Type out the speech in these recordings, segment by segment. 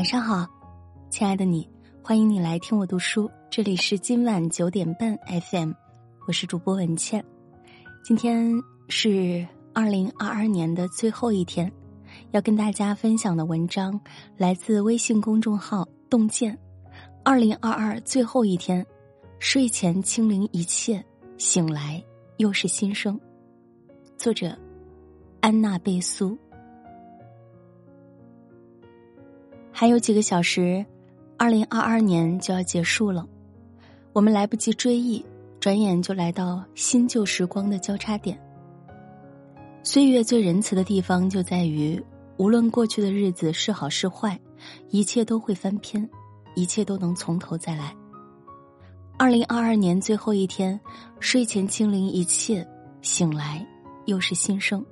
晚上好，亲爱的你，欢迎你来听我读书。这里是今晚九点半 FM，我是主播文倩。今天是二零二二年的最后一天，要跟大家分享的文章来自微信公众号“洞见”。二零二二最后一天，睡前清零一切，醒来又是新生。作者：安娜贝苏。还有几个小时，二零二二年就要结束了，我们来不及追忆，转眼就来到新旧时光的交叉点。岁月最仁慈的地方就在于，无论过去的日子是好是坏，一切都会翻篇，一切都能从头再来。二零二二年最后一天，睡前清零一切，醒来又是新生。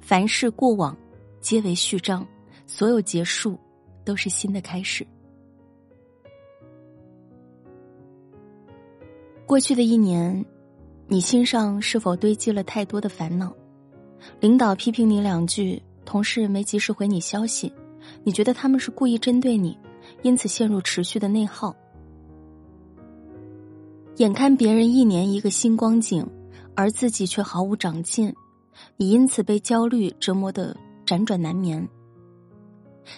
凡事过往，皆为序章，所有结束。都是新的开始。过去的一年，你心上是否堆积了太多的烦恼？领导批评你两句，同事没及时回你消息，你觉得他们是故意针对你，因此陷入持续的内耗。眼看别人一年一个新光景，而自己却毫无长进，你因此被焦虑折磨的辗转难眠。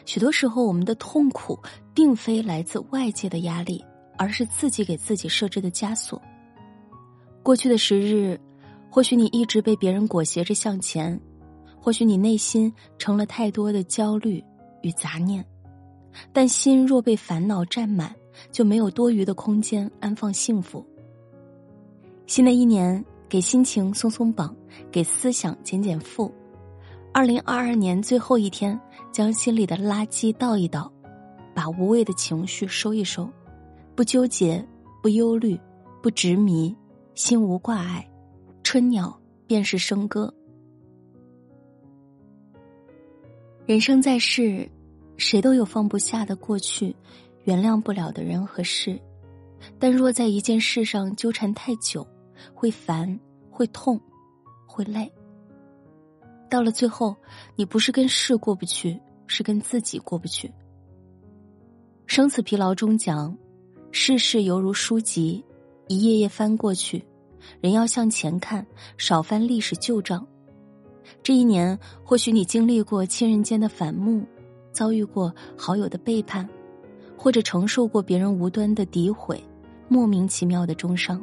许多时候，我们的痛苦并非来自外界的压力，而是自己给自己设置的枷锁。过去的时日，或许你一直被别人裹挟着向前，或许你内心成了太多的焦虑与杂念，但心若被烦恼占满，就没有多余的空间安放幸福。新的一年，给心情松松绑，给思想减减负。二零二二年最后一天，将心里的垃圾倒一倒，把无谓的情绪收一收，不纠结，不忧虑，不执迷，心无挂碍，春鸟便是笙歌。人生在世，谁都有放不下的过去，原谅不了的人和事，但若在一件事上纠缠太久，会烦，会痛，会累。到了最后，你不是跟事过不去，是跟自己过不去。生死疲劳中讲，世事犹如书籍，一页页翻过去，人要向前看，少翻历史旧账。这一年，或许你经历过亲人间的反目，遭遇过好友的背叛，或者承受过别人无端的诋毁，莫名其妙的重伤。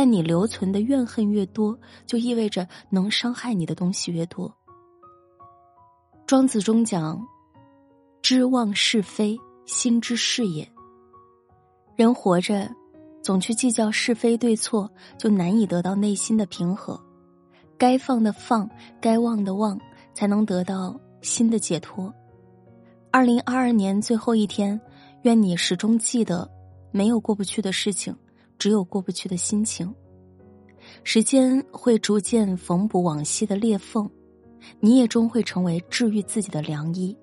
但你留存的怨恨越多，就意味着能伤害你的东西越多。庄子中讲：“知忘是非，心之事也。”人活着，总去计较是非对错，就难以得到内心的平和。该放的放，该忘的忘，才能得到新的解脱。二零二二年最后一天，愿你始终记得，没有过不去的事情。只有过不去的心情，时间会逐渐缝补往昔的裂缝，你也终会成为治愈自己的良医。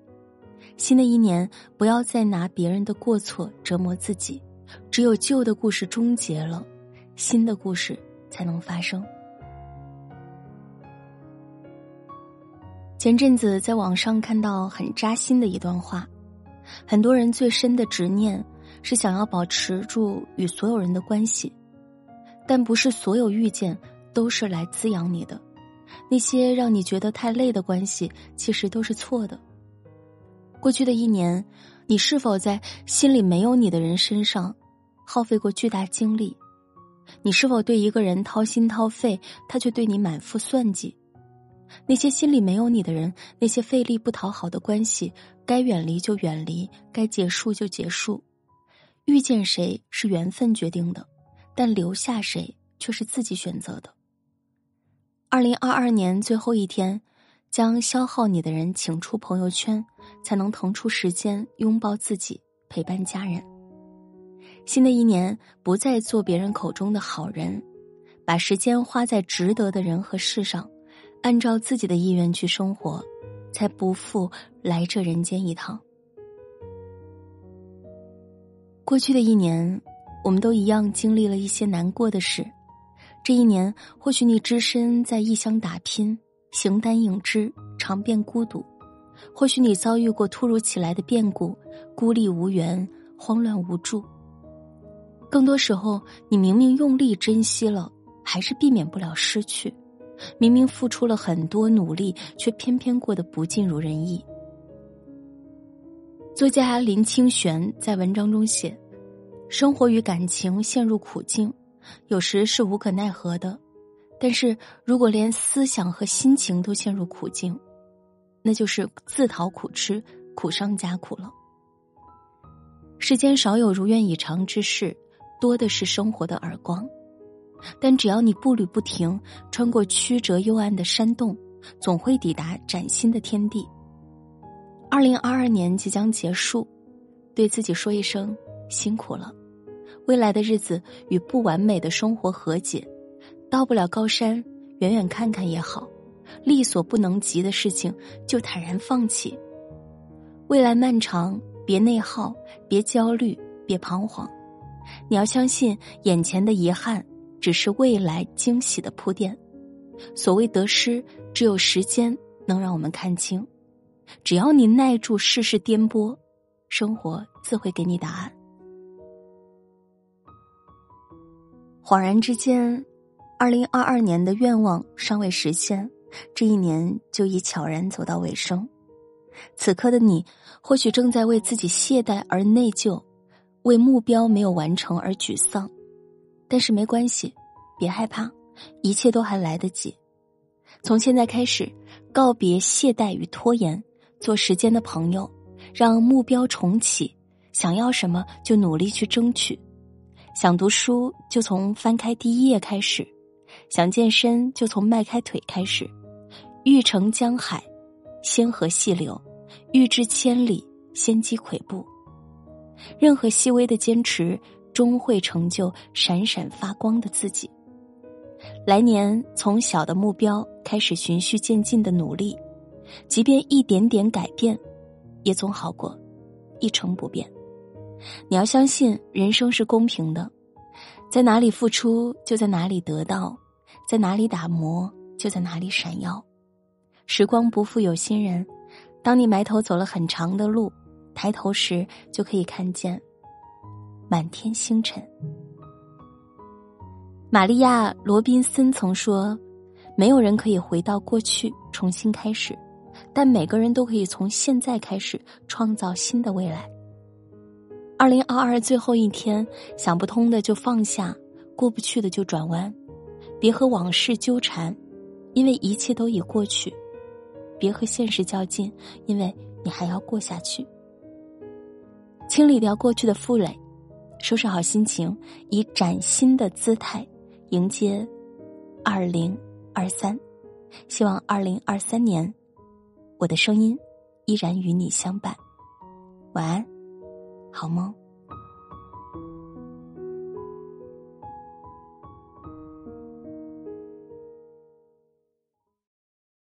新的一年，不要再拿别人的过错折磨自己，只有旧的故事终结了，新的故事才能发生。前阵子在网上看到很扎心的一段话，很多人最深的执念。是想要保持住与所有人的关系，但不是所有遇见都是来滋养你的。那些让你觉得太累的关系，其实都是错的。过去的一年，你是否在心里没有你的人身上耗费过巨大精力？你是否对一个人掏心掏肺，他却对你满腹算计？那些心里没有你的人，那些费力不讨好的关系，该远离就远离，该结束就结束。遇见谁是缘分决定的，但留下谁却是自己选择的。二零二二年最后一天，将消耗你的人请出朋友圈，才能腾出时间拥抱自己，陪伴家人。新的一年，不再做别人口中的好人，把时间花在值得的人和事上，按照自己的意愿去生活，才不负来这人间一趟。过去的一年，我们都一样经历了一些难过的事。这一年，或许你只身在异乡打拼，形单影只，尝遍孤独；或许你遭遇过突如其来的变故，孤立无援，慌乱无助。更多时候，你明明用力珍惜了，还是避免不了失去；明明付出了很多努力，却偏偏过得不尽如人意。作家林清玄在文章中写：“生活与感情陷入苦境，有时是无可奈何的；但是如果连思想和心情都陷入苦境，那就是自讨苦吃，苦上加苦了。世间少有如愿以偿之事。”多的是生活的耳光，但只要你步履不停，穿过曲折幽暗的山洞，总会抵达崭新的天地。二零二二年即将结束，对自己说一声辛苦了。未来的日子与不完美的生活和解，到不了高山，远远看看也好；力所不能及的事情，就坦然放弃。未来漫长，别内耗，别焦虑，别彷徨。你要相信，眼前的遗憾只是未来惊喜的铺垫。所谓得失，只有时间能让我们看清。只要你耐住世事颠簸，生活自会给你答案。恍然之间，二零二二年的愿望尚未实现，这一年就已悄然走到尾声。此刻的你，或许正在为自己懈怠而内疚。为目标没有完成而沮丧，但是没关系，别害怕，一切都还来得及。从现在开始，告别懈怠与拖延，做时间的朋友，让目标重启。想要什么就努力去争取，想读书就从翻开第一页开始，想健身就从迈开腿开始。欲成江海，先河细流；欲至千里，先积跬步。任何细微的坚持，终会成就闪闪发光的自己。来年从小的目标开始，循序渐进的努力，即便一点点改变，也总好过一成不变。你要相信，人生是公平的，在哪里付出，就在哪里得到；在哪里打磨，就在哪里闪耀。时光不负有心人，当你埋头走了很长的路。抬头时就可以看见满天星辰。玛利亚·罗宾森曾说：“没有人可以回到过去重新开始，但每个人都可以从现在开始创造新的未来。”二零二二最后一天，想不通的就放下，过不去的就转弯，别和往事纠缠，因为一切都已过去；别和现实较劲，因为你还要过下去。清理掉过去的负累，收拾好心情，以崭新的姿态迎接二零二三。希望二零二三年，我的声音依然与你相伴。晚安，好梦。